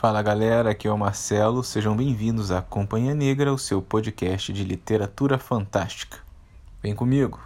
Fala galera, aqui é o Marcelo, sejam bem-vindos à Companhia Negra, o seu podcast de literatura fantástica. Vem comigo!